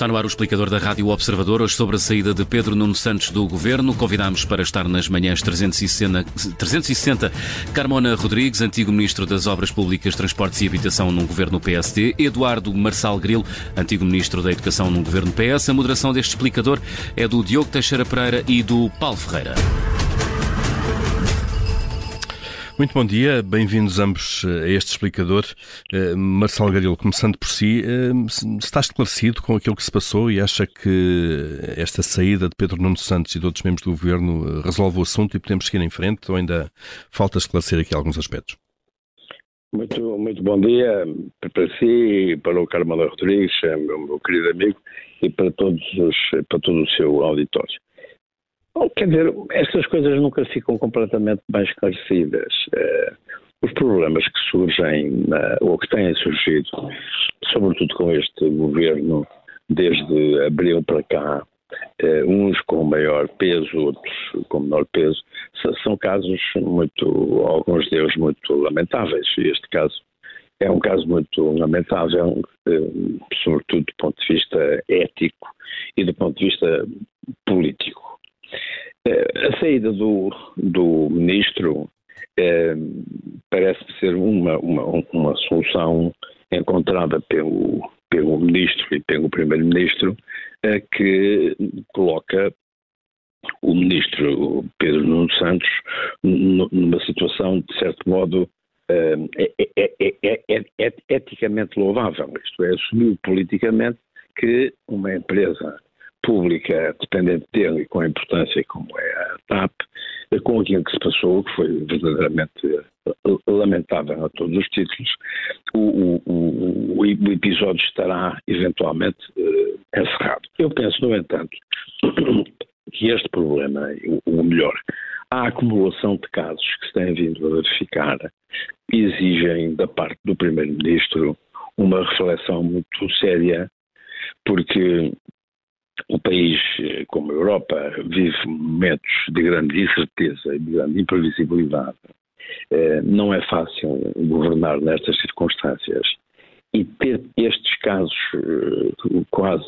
Está no ar o explicador da Rádio Observador, hoje sobre a saída de Pedro Nuno Santos do Governo. Convidámos para estar nas manhãs 360, 360 Carmona Rodrigues, antigo Ministro das Obras Públicas, Transportes e Habitação num Governo PSD, Eduardo Marçal Grilo, antigo Ministro da Educação num Governo PS. A moderação deste explicador é do Diogo Teixeira Pereira e do Paulo Ferreira. Muito bom dia, bem-vindos ambos eh, a este explicador. Uh, Marcelo Garilo, começando por si, uh, está esclarecido com aquilo que se passou e acha que esta saída de Pedro Nuno Santos e de outros membros do governo resolve o assunto e podemos seguir em frente ou ainda falta esclarecer aqui alguns aspectos? Muito, muito bom dia para si, para o Carmelo Rodrigues, meu, meu querido amigo, e para, todos os, para todo o seu auditório. Bom, quer dizer, estas coisas nunca ficam completamente bem esclarecidas. Uh, os problemas que surgem, uh, ou que têm surgido, sobretudo com este governo, desde abril para cá, uh, uns com maior peso, outros com menor peso, são casos muito, alguns deles muito lamentáveis. E este caso é um caso muito lamentável, sobretudo do ponto de vista ético e do ponto de vista. Eh, saída do, do ministro eh, parece ser uma, uma, uma solução encontrada pelo, pelo ministro e pelo primeiro-ministro eh, que coloca o ministro Pedro Nuno Santos numa situação, de certo modo, é, é, é, eticamente louvável. Isto é, assumiu politicamente que uma empresa pública dependente dele e com a importância como é a TAP, com aquilo que se passou, que foi verdadeiramente eh, lamentável a todos os títulos, o, o, o episódio estará eventualmente uh, encerrado. Eu penso, no entanto, que este problema, ou melhor, a acumulação de casos que se têm vindo a verificar, exigem da parte do Primeiro-Ministro uma reflexão muito séria, porque o país, eh, como a Europa, vive momentos de grande incerteza e de grande imprevisibilidade. Eh, não é fácil governar nestas circunstâncias. E ter estes casos eh, quase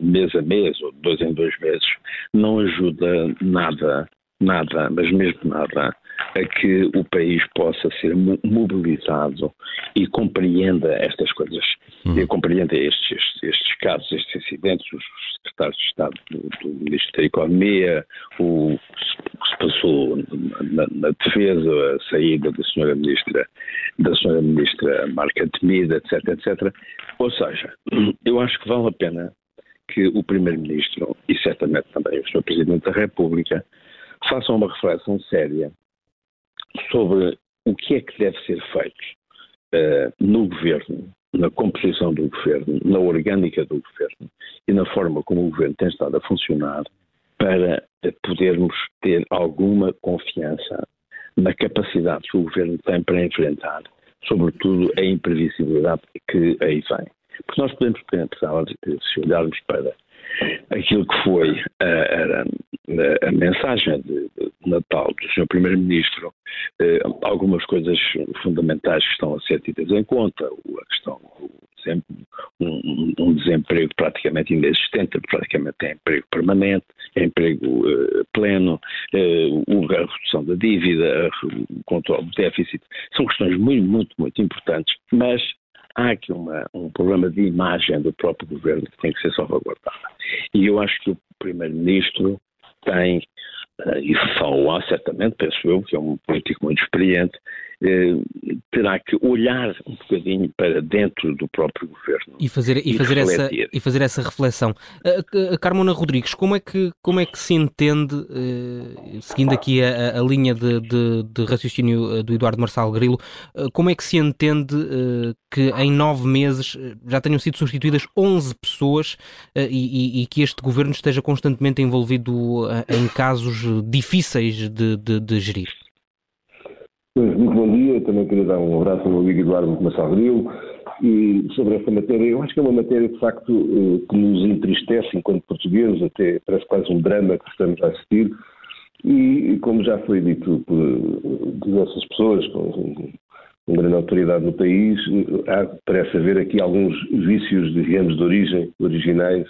mês a mês, ou dois em dois meses, não ajuda nada, nada, mas mesmo nada, a que o país possa ser mobilizado e compreenda estas coisas, uhum. e compreenda estes, estes, casos, estes incidentes, os secretários de Estado do, do Ministro da Economia, o, que se passou na, na, defesa, a saída da senhora Ministra, da senhora Ministra Marca Temida, etc, etc. Ou seja, eu acho que vale a pena que o Primeiro-Ministro e certamente também o Sr. Presidente da República façam uma reflexão séria sobre o que é que deve ser feito uh, no governo, na composição do governo, na orgânica do governo e na forma como o governo tem estado a funcionar para podermos ter alguma confiança na capacidade que o governo tem para enfrentar, sobretudo, a imprevisibilidade que aí vem. Porque nós podemos pensar, se olharmos para aquilo que foi a, a, a mensagem de, de, Natal do Sr. Primeiro-Ministro, eh, algumas coisas fundamentais que estão a ser tidas em conta, a questão um, um, desemprego praticamente inexistente, praticamente é emprego permanente, é emprego uh, pleno, a redução da dívida, o controle do déficit, são questões muito, muito, muito importantes, mas há aqui uma, um problema de imagem do próprio governo que tem que ser salvaguardado. E eu acho que o Primeiro-Ministro tem, uh, e falou certamente, penso eu, que é um político muito experiente, eh, terá que olhar um bocadinho para dentro do próprio governo e fazer e, e fazer essa e fazer essa reflexão. Uh, Carmona Rodrigues, como é que como é que se entende, uh, seguindo aqui a, a linha de, de, de, raciocínio do Eduardo Marçal Grilo, uh, como é que se entende que em nove meses já tenham sido substituídas 11 pessoas e, e, e, que este governo esteja constantemente envolvido em casos difíceis de, de, de gerir? Muito bom dia, também queria dar um abraço ao meu amigo Eduardo Massal Grilo e sobre esta matéria, eu acho que é uma matéria de facto eh, que nos entristece enquanto portugueses, até parece quase um drama que estamos a assistir e como já foi dito por diversas pessoas, uma grande autoridade no país. Há, parece haver aqui alguns vícios, digamos, de origem, originais.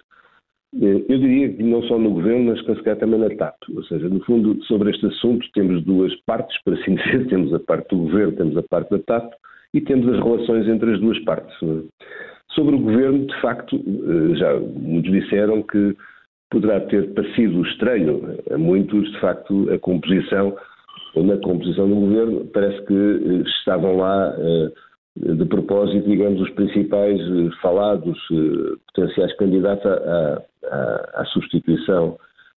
Eh, eu diria que não só no governo, mas que também na TAP. Ou seja, no fundo, sobre este assunto temos duas partes, para assim dizer. Temos a parte do governo, temos a parte da TAP e temos as relações entre as duas partes. Sobre o governo, de facto, eh, já muitos disseram que poderá ter parecido estranho a muitos, de facto, a composição, ou na composição do governo, parece que eh, estavam lá de propósito, digamos, os principais falados, potenciais candidatos à, à, substituição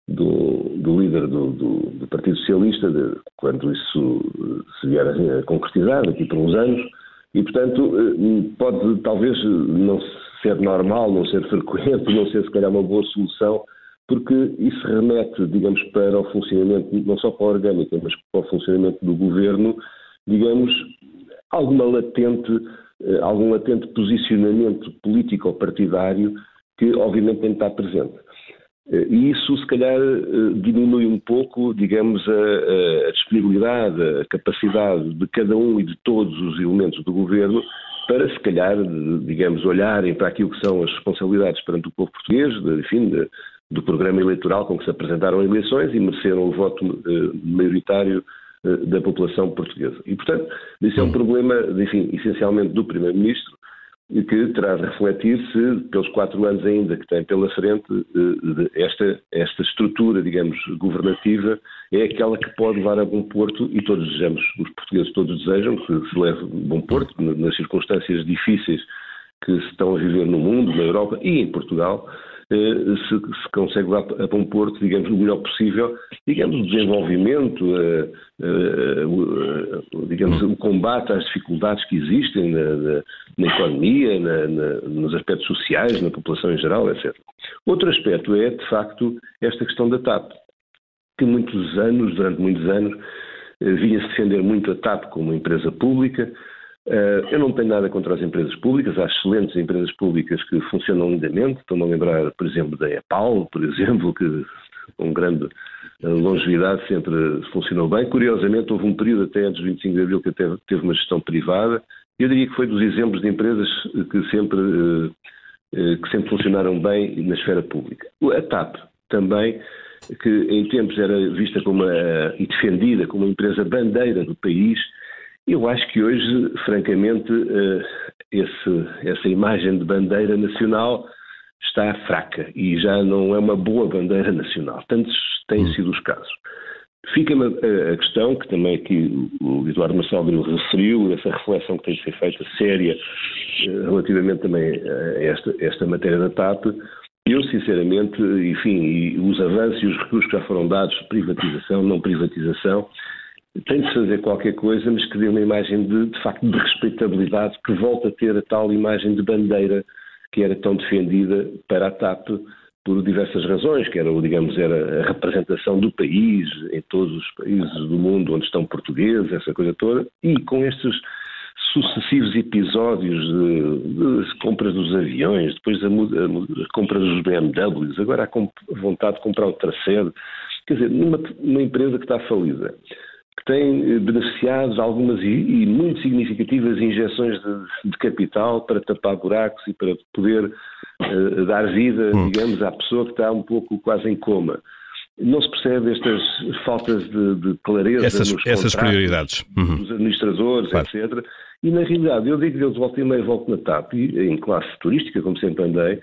do, do líder do, do, do, Partido Socialista, de, quando isso se vier a concretizar, daqui por uns anos, e, portanto, eh, pode talvez não ser normal, não ser frequente, não ser se calhar uma boa solução, porque isso remete, digamos, para o funcionamento, não só para a orgânica, mas para o funcionamento do governo, digamos, alguma latente, eh, algum latente posicionamento político ou partidário que obviamente tem de estar presente. Eh, e isso, se calhar, eh, diminui um pouco, digamos, a, a, disponibilidade, a capacidade de cada um e de todos os elementos do governo para, se calhar, digamos, olharem para aquilo que são as responsabilidades perante o povo português, enfim, de, do programa eleitoral com que se apresentaram eleições e mereceram o voto uh, maioritário da população portuguesa. E, portanto, isso é um hum. problema, enfim, essencialmente do Primeiro-Ministro, que terá de refletir-se, pelos quatro anos ainda que tem pela frente, eh, esta, esta estrutura, digamos, governativa é aquela que pode levar a bom porto, e todos desejamos, os portugueses todos desejam que se leve a bom porto, nas circunstâncias difíceis que estão a viver no mundo, na Europa e em Portugal, eh, se, se consegue lá a bom porto, digamos, o melhor possível, digamos, o desenvolvimento, eh, eh, digamos, o combate às dificuldades que existem na, na, na economia, na, nos aspectos sociais, na população em geral, etc. Outro aspecto é, de facto, esta questão da TAP, que muitos anos, durante muitos anos, vinha-se defender muito a TAP como empresa pública, eu não tenho nada contra as empresas públicas, há excelentes empresas públicas que funcionam lindamente. Estou-me a lembrar, por exemplo, da EPAL, por exemplo, que com grande eh, longevidade sempre funcionou bem. Curiosamente, houve um período até antes do 25 de abril que até teve uma gestão privada. Eu diria que foi dos exemplos de empresas que sempre, uh, que sempre funcionaram bem na esfera pública. A TAP também, que em tempos era vista como uma, e defendida como uma empresa bandeira do país, eu acho que hoje, francamente, eh, esse, essa imagem de bandeira nacional está fraca e já não é uma boa bandeira nacional. Tantos têm hum. sido os casos. Fica-me a questão, que também aqui o Eduardo Marcelo referiu, essa reflexão que tem de ser feita séria eh, relativamente também a esta, esta matéria da TAP. Eu, sinceramente, enfim, os avanços e os recursos que já foram dados, privatização, não privatização, tem de fazer qualquer coisa, mas que dê uma imagem de, de facto de respeitabilidade, que volta a ter a tal imagem de bandeira que era tão defendida para a TAP por diversas razões, que era, digamos, era a representação do país em todos os países do mundo onde estão portugueses, essa coisa toda, e com estes sucessivos episódios de, de compras dos aviões, depois a, a, a compra dos BMWs, agora há vontade de comprar outra sede, quer dizer, numa, numa empresa que está falida que tem eh, beneficiado de algumas e, e muito significativas injeções de, de, capital para tapar buracos e para poder uh, dar vida, hum. digamos, à pessoa que está um pouco quase em coma. Não se percebe estas faltas de, de clareza essas, nos essas prioridades uhum. dos administradores, claro. etc. E na realidade, eu digo que eles voltam e meio volto na TAP, em classe turística, como sempre andei,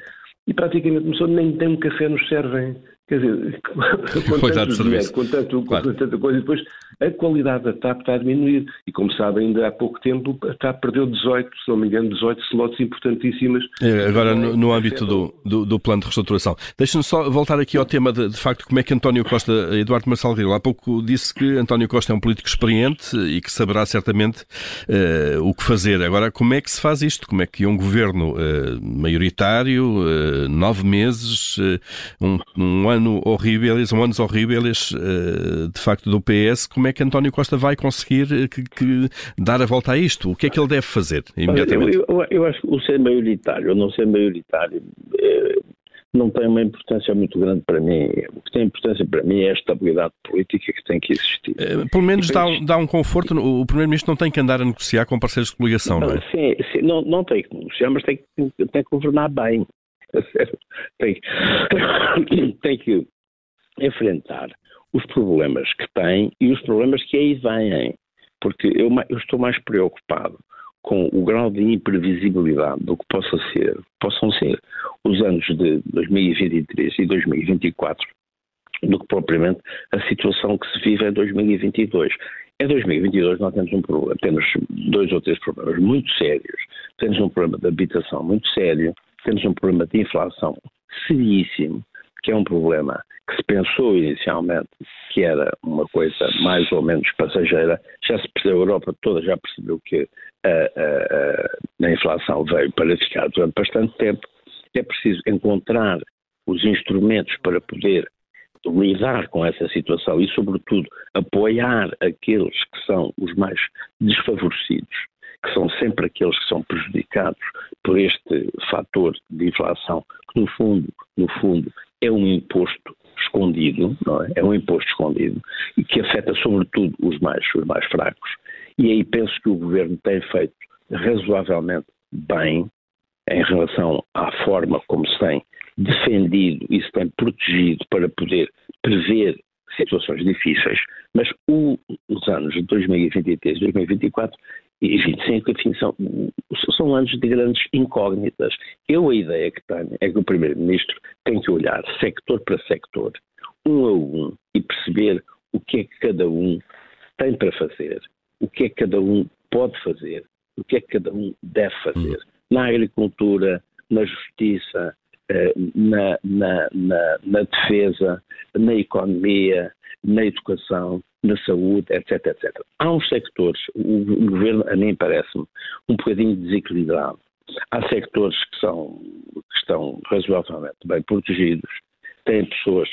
e praticamente pessoa nem tem um café nos servem. Quer dizer, com tanto dinheiro, com, tanto, claro. com tanta coisa, e depois a qualidade da TAP está a diminuir. E como sabe, ainda há pouco tempo a TAP perdeu 18, se não me engano, 18 slots importantíssimas. É, agora, no, no âmbito do, do, do, plano de reestruturação. Deixa-me só voltar aqui ao tema de, de, facto, como é que António Costa, Eduardo Marçal Grilo, há pouco disse que António Costa é um político experiente e que saberá certamente uh, o que fazer. Agora, como é que se faz isto? Como é que um governo uh, maioritário, uh, nove meses, um, um ano ano horrível, são anos horríveis, eh, de facto, do PS. Como é que António Costa vai conseguir eh, que, que dar a volta a isto? O que é que ele deve fazer imediatamente? Eu, eu, eu acho que o ser maioritário ou não ser maioritário, é, não tem uma importância muito grande para mim. O que tem importância para mim é a estabilidade política que tem que existir. Eh, pelo menos dá, um, dá um conforto. O Primeiro-Ministro não tem que andar a negociar com parceiros de coligação, não, não é? Sim, sim não, não tem que negociar, mas tem tem que governar bem. Tem, tem que enfrentar os problemas que tem e os problemas que aí vêm. Porque eu, eu estou mais preocupado com o grau de imprevisibilidade do que possa ser, possam ser os anos de 2023 e 2024 do que propriamente a situação que se vive em 2022. Em 2022 nós temos um problema, temos dois ou três problemas muito sérios. Temos um problema de habitação muito sério, temos um problema de inflação seríssimo, que é um problema que se pensou inicialmente que era uma coisa mais ou menos passageira, já se percebeu, a Europa toda já percebeu que a, a, a inflação veio para ficar durante bastante tempo. É preciso encontrar os instrumentos para poder lidar com essa situação e, sobretudo, apoiar aqueles que são os mais desfavorecidos, que são sempre aqueles que são prejudicados por este fator de inflação, que no fundo, no fundo, é um imposto escondido, não é? É um imposto escondido e que afeta sobretudo os mais, os mais fracos. E aí penso que o governo tem feito razoavelmente bem em relação à forma como se tem defendido e se tem protegido para poder prever situações difíceis, mas o, os anos de 2023 e 2024 e 25, enfim, são, são anos de grandes incógnitas. Eu a ideia que tenho é que o Primeiro-Ministro tem que olhar sector para sector, um a um, e perceber o que é que cada um tem para fazer, o que é que cada um pode fazer, o que é que cada um deve fazer. Hum. Na agricultura, na justiça, na, na, na, na defesa, na economia, na educação, na saúde, etc, etc. Há uns sectores, o, governo, a mim parece-me, um bocadinho desequilibrado. Há sectores que, são, que estão razoavelmente bem protegidos, têm pessoas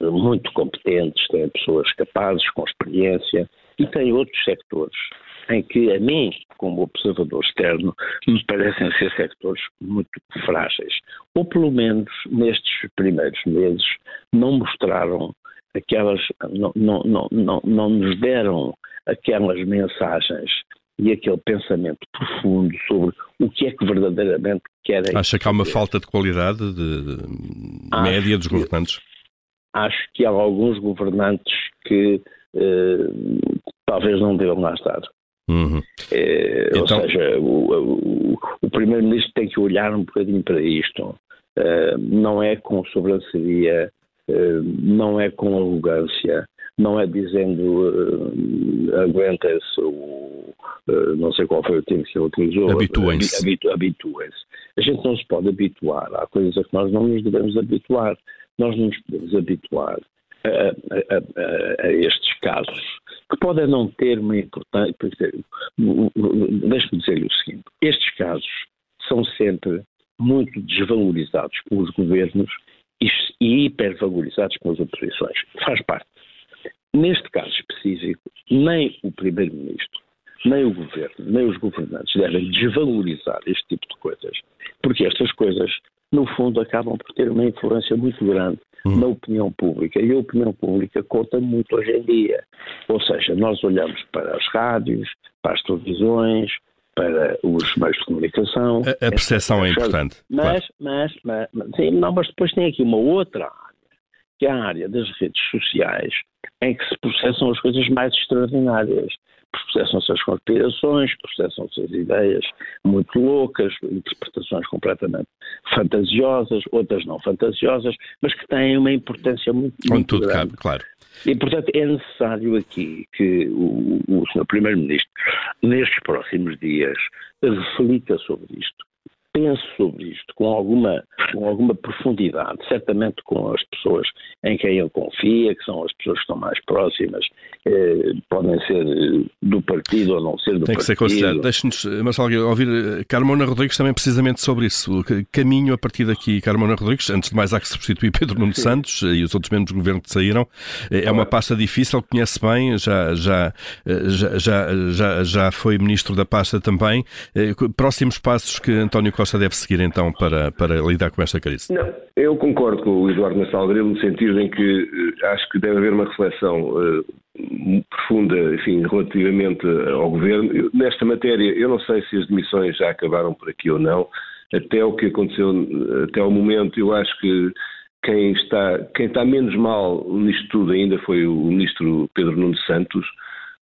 muito competentes, têm pessoas capazes, com experiência, e tem outros sectores em que, a mim, como observador externo, me parecem ser sectores muito frágeis. Ou, pelo menos, nestes primeiros meses, não mostraram aquelas, não, não, não, não, não nos deram aquelas mensagens e aquele pensamento profundo sobre o que é que verdadeiramente querem. Acha que há uma falta de qualidade de, de média dos governantes? acho que há alguns governantes que eh, talvez não devam lá estar. Uhum. Eh, então... Ou seja, o, o, o Primeiro-Ministro tem que olhar um bocadinho para isto. Uh, não é com sobranceria, uh, não é com arrogância, não é dizendo uh, aguenta-se, não sei qual foi o termo que ele utilizou. Habituem-se. Habituem-se. A gente não se pode habituar. Há coisas a que nós não nos devemos habituar. Nós não nos podemos habituar a, a, a, a estes casos, que podem não ter uma importância. Deixe-me dizer-lhe o seguinte: estes casos são sempre muito desvalorizados pelos governos e hipervalorizados pelas oposições. Faz parte. Neste caso específico, nem o Primeiro-Ministro, nem o Governo, nem os governantes devem desvalorizar este tipo de coisas, porque estas coisas no fundo, acabam por ter uma influência muito grande hum. na opinião pública. E a opinião pública conta muito hoje em dia. Ou seja, nós olhamos para as rádios, para as televisões, para os meios de comunicação. A, a percepção é importante. Mas, claro. mas, mas, mas, sim, não, mas depois tem aqui uma outra que é a área das redes sociais, em que se processam as coisas mais extraordinárias processam-se as conspirações, processam-se as ideias muito loucas, interpretações completamente fantasiosas, outras não fantasiosas, mas que têm uma importância muito, muito tudo grande. cabe, claro. E, portanto, é necessário aqui que o, o Sr. Primeiro-Ministro, nestes próximos dias, reflita sobre isto pense sobre isto com alguma, com alguma profundidade, certamente com as pessoas em quem ele confia, que são as pessoas que estão mais próximas, eh, podem ser eh, do partido ou não ser do partido. Tem que ser considerado. Deixe-nos, eh, Marcelo, ouvir eh, Carmona Rodrigues também precisamente sobre isso. Caminho a partir daqui, Carmona Rodrigues, antes de mais há que substituir Pedro Nuno Sim. Santos e os outros membros do governo que saíram. É claro. uma pasta difícil, conhece bem, já, já, já, já, já, já foi ministro da pasta também. Próximos passos que António Costa deve seguir então para, para lidar com esta crise? Não, eu concordo com o Eduardo Nassal no sentido em que uh, acho que deve haver uma reflexão uh, profunda, enfim, relativamente ao governo. Nesta matéria, eu não sei se as demissões já acabaram por aqui ou não. Até o que aconteceu, até o momento, eu acho que quem está, quem está menos mal nisto tudo ainda foi o ministro Pedro Nuno Santos,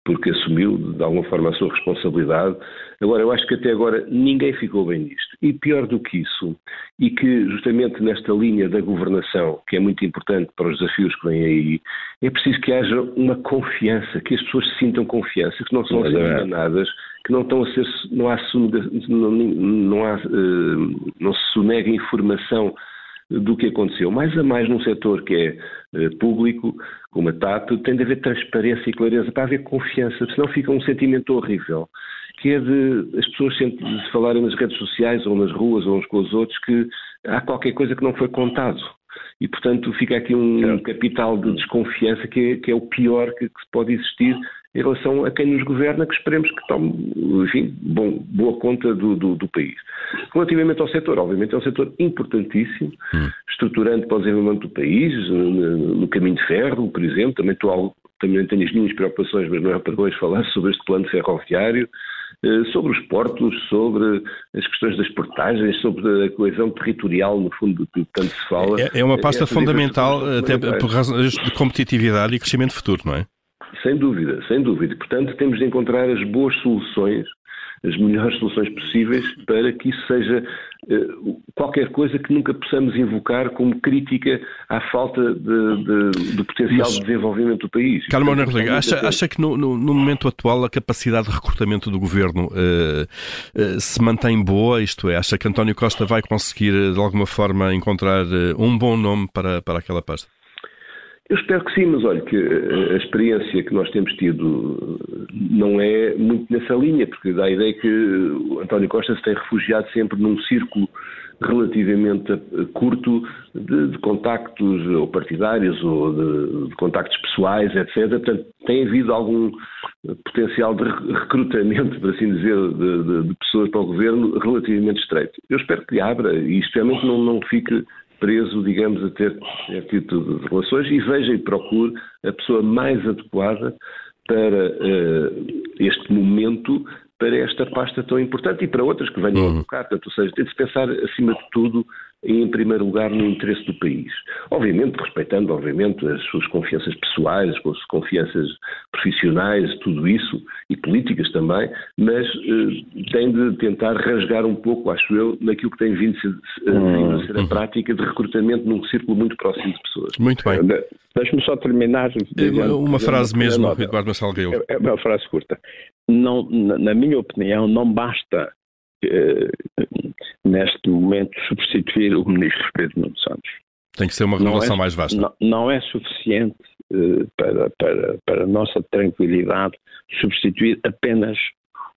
porque assumiu de alguma forma a sua responsabilidade. Agora, eu acho que até agora ninguém ficou bem nisto. E pior do que isso, e que justamente nesta linha da governação, que é muito importante para os desafios que vêm aí, é preciso que haja uma confiança, que as pessoas se sintam confiança, que não são a ser é enganadas, que não estão a ser, não há, não, não, há, eh, não se sonega informação do que aconteceu. Mais a mais num setor que é eh, público, como a TAP, tem de haver transparência e clareza para haver confiança, senão fica um sentimento horrível, que é de as pessoas se falarem nas redes sociais ou nas ruas ou uns com os outros que há qualquer coisa que não foi contado. E, portanto, fica aqui um capital de desconfiança que é, que é o pior que, que pode existir em relação a quem nos governa, que esperemos que tome, enfim, bom, boa conta do, do, do, país. Relativamente ao setor, obviamente é um setor importantíssimo, hum. estruturante para o desenvolvimento do país, no, no, caminho de ferro, por exemplo, também, estou, também tenho as minhas preocupações, mas não é para hoje falar sobre este plano ferroviário, eh, sobre os portos, sobre as questões das portagens, sobre a coesão territorial, no fundo, que tanto se fala. É, é uma pasta fundamental, até por razões de competitividade e crescimento futuro, não é? Sem dúvida, sem dúvida. Portanto, temos de encontrar as boas soluções, as melhores soluções possíveis para que isso seja uh, qualquer coisa que nunca possamos invocar como crítica à falta de, de, de potencial Mas, de desenvolvimento do país. Carlos Rodrigues, acha, acha que no, no, no, momento atual a capacidade de recrutamento do governo uh, uh, se mantém boa? Isto é, acha que António Costa vai conseguir de alguma forma encontrar um bom nome para, para aquela pasta? Eu espero que sim, mas olha que a experiência que nós temos tido não é muito nessa linha, porque dá a ideia que António Costa se tem refugiado sempre num círculo relativamente curto de, de contactos ou partidários ou de, de, contactos pessoais, etc. Portanto, tem havido algum potencial de recrutamento, por assim dizer, de, de pessoas para o governo relativamente estreito. Eu espero que abra e, especialmente, não, não fique preso, digamos, a ter este tipo de relações e veja e procure a pessoa mais adequada para uh, este momento, para esta pasta tão importante e para outras que venham uhum. a tocar. Portanto, ou seja, tem de se pensar, acima de tudo, em primeiro lugar no interesse do país. Obviamente, respeitando, obviamente, as suas confianças pessoais, as suas confianças profissionais, tudo isso, e políticas também, mas eh, tem de tentar rasgar um pouco, acho eu, naquilo que tem vindo a ser, hum, a, ser a prática de recrutamento num círculo muito próximo de pessoas. Muito bem. Deixe-me só terminar. Dizendo, uma frase mesmo, Eduardo Marcelo. É, é uma frase curta. Não, na minha opinião, não basta eh, neste momento, substituir o ministro Pedro Nuno Santos. Tem que ser uma renovação é, mais vasta. Não, não é suficiente uh, para, para, para a nossa tranquilidade substituir apenas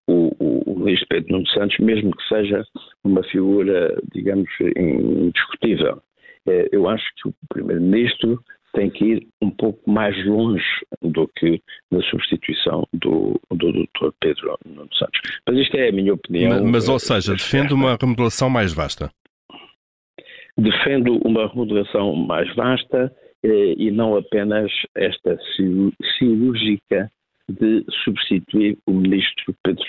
o, o, o ministro Pedro Nuno Santos, mesmo que seja uma figura, digamos, indiscutível. Uh, eu acho que o primeiro-ministro tem que ir um pouco mais longe do que na substituição do, do Dr. Pedro Nuno Santos. Mas isto é a minha opinião. Mas, ou seja, defende uma remodelação mais vasta? Defendo uma remodelação mais vasta eh, e não apenas esta cirúrgica de substituir o ministro Pedro,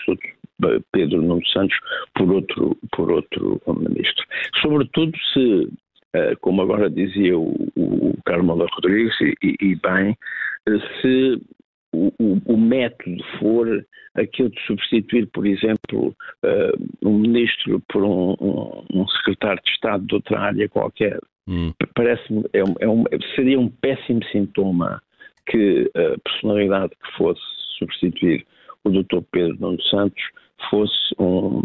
Pedro Nuno Santos por outro, por outro ministro. Sobretudo se eh, como agora dizia o, o Carmelo Rodrigues, e, e bem, eh, se o, o, método for aquilo de substituir, por exemplo, uh, um ministro por um, um, um, secretário de Estado de outra área qualquer, hum. parece-me é um, é um, seria um péssimo sintoma que a personalidade que fosse substituir o Dr. Pedro Nuno Santos fosse um,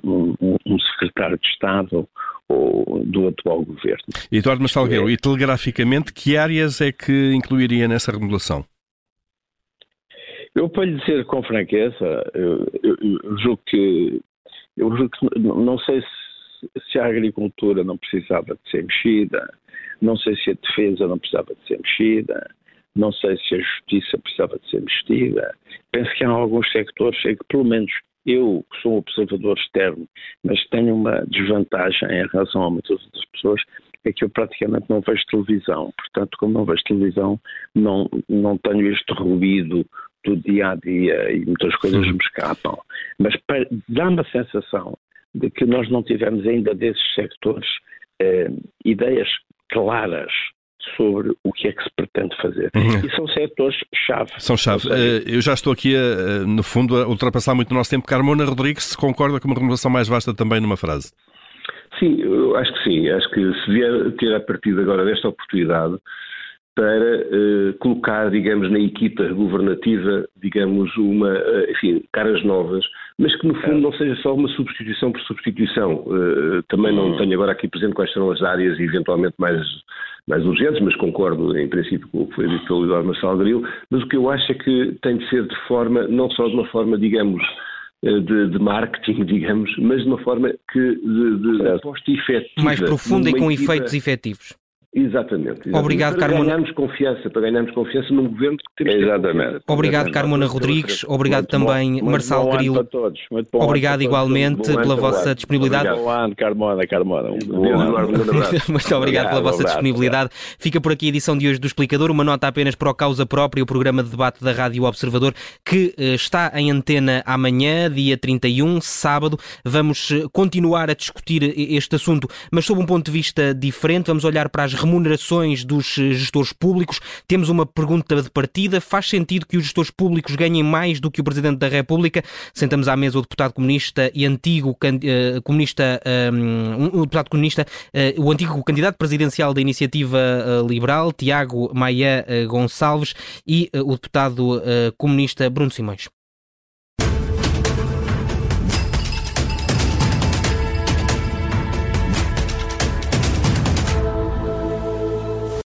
secretário de Estado ou do atual governo. Eduardo Massalgueiro, é... e telegraficamente, que áreas é que incluiria nessa remodelação? Eu, para lhe dizer com franqueza, eu, eu, eu julgo que eu julgo que não sei se, se, a agricultura não precisava de ser mexida, não sei se a defesa não precisava de ser mexida, não sei se a justiça precisava de ser mexida. Penso que há alguns sectores em que, pelo menos eu sou um observador externo, mas tenho uma desvantagem em relação a muitas outras pessoas, é que eu praticamente não vejo televisão. Portanto, como não vejo televisão, não, não tenho este ruído do dia a dia e muitas coisas me escapam. Mas dá-me a sensação de que nós não tivemos ainda desses sectores eh, ideias claras sobre o que é que se pretende fazer. Uhum. E são setores-chave. São chave. Eh, eu já estou aqui, a, no fundo, a ultrapassar muito o nosso tempo. Carmona Rodrigues, se concorda com uma renovação mais vasta também numa frase? Sim, eu acho que sim. Acho que se vier ter a partir de agora desta oportunidade para uh, colocar, digamos, na equipa governativa, digamos, uma, uh, enfim, caras novas, mas que no fundo não seja só uma substituição por substituição. Uh, também não tenho agora aqui presente quais serão as áreas eventualmente mais, mais urgentes, mas concordo em princípio com o que foi dito pelo Eduardo Marcelo Grilo, mas o que eu acho é que tem de ser de forma, não só de uma forma, digamos, de, de, marketing, digamos, mas de uma forma que de, de aposta efetiva. Mais profunda e com equipa... efeitos efetivos. Exatamente. exatamente. Obrigado, para Carmona. ganharmos confiança, para ganharmos confiança num governo que temos Exatamente. Obrigado, Carmona Rodrigues. Obrigado muito também, bom, Marçal bom Grilo. todos. Muito bom obrigado igualmente pela vossa disponibilidade. Bom ano, Carmona, Carmona. Um bom ano. muito obrigado pela vossa disponibilidade. Fica por aqui a edição de hoje do Explicador. Uma nota apenas para o Causa Própria, o programa de debate da Rádio Observador, que eh, está em antena amanhã, dia 31, sábado. Vamos eh, continuar a discutir este assunto, mas sob um ponto de vista diferente. Vamos olhar para as remunerações dos eh, gestores públicos. Temos uma pergunta de partida. Faz sentido que os gestores públicos ganhem mais do que o Presidente da República? Sentamos à mesa o deputado comunista e antigo uh, comunista, um, um, deputado comunista, uh, o antigo candidato presidencial da Iniciativa Liberal, Tiago Maia Gonçalves, e o deputado comunista Bruno Simões.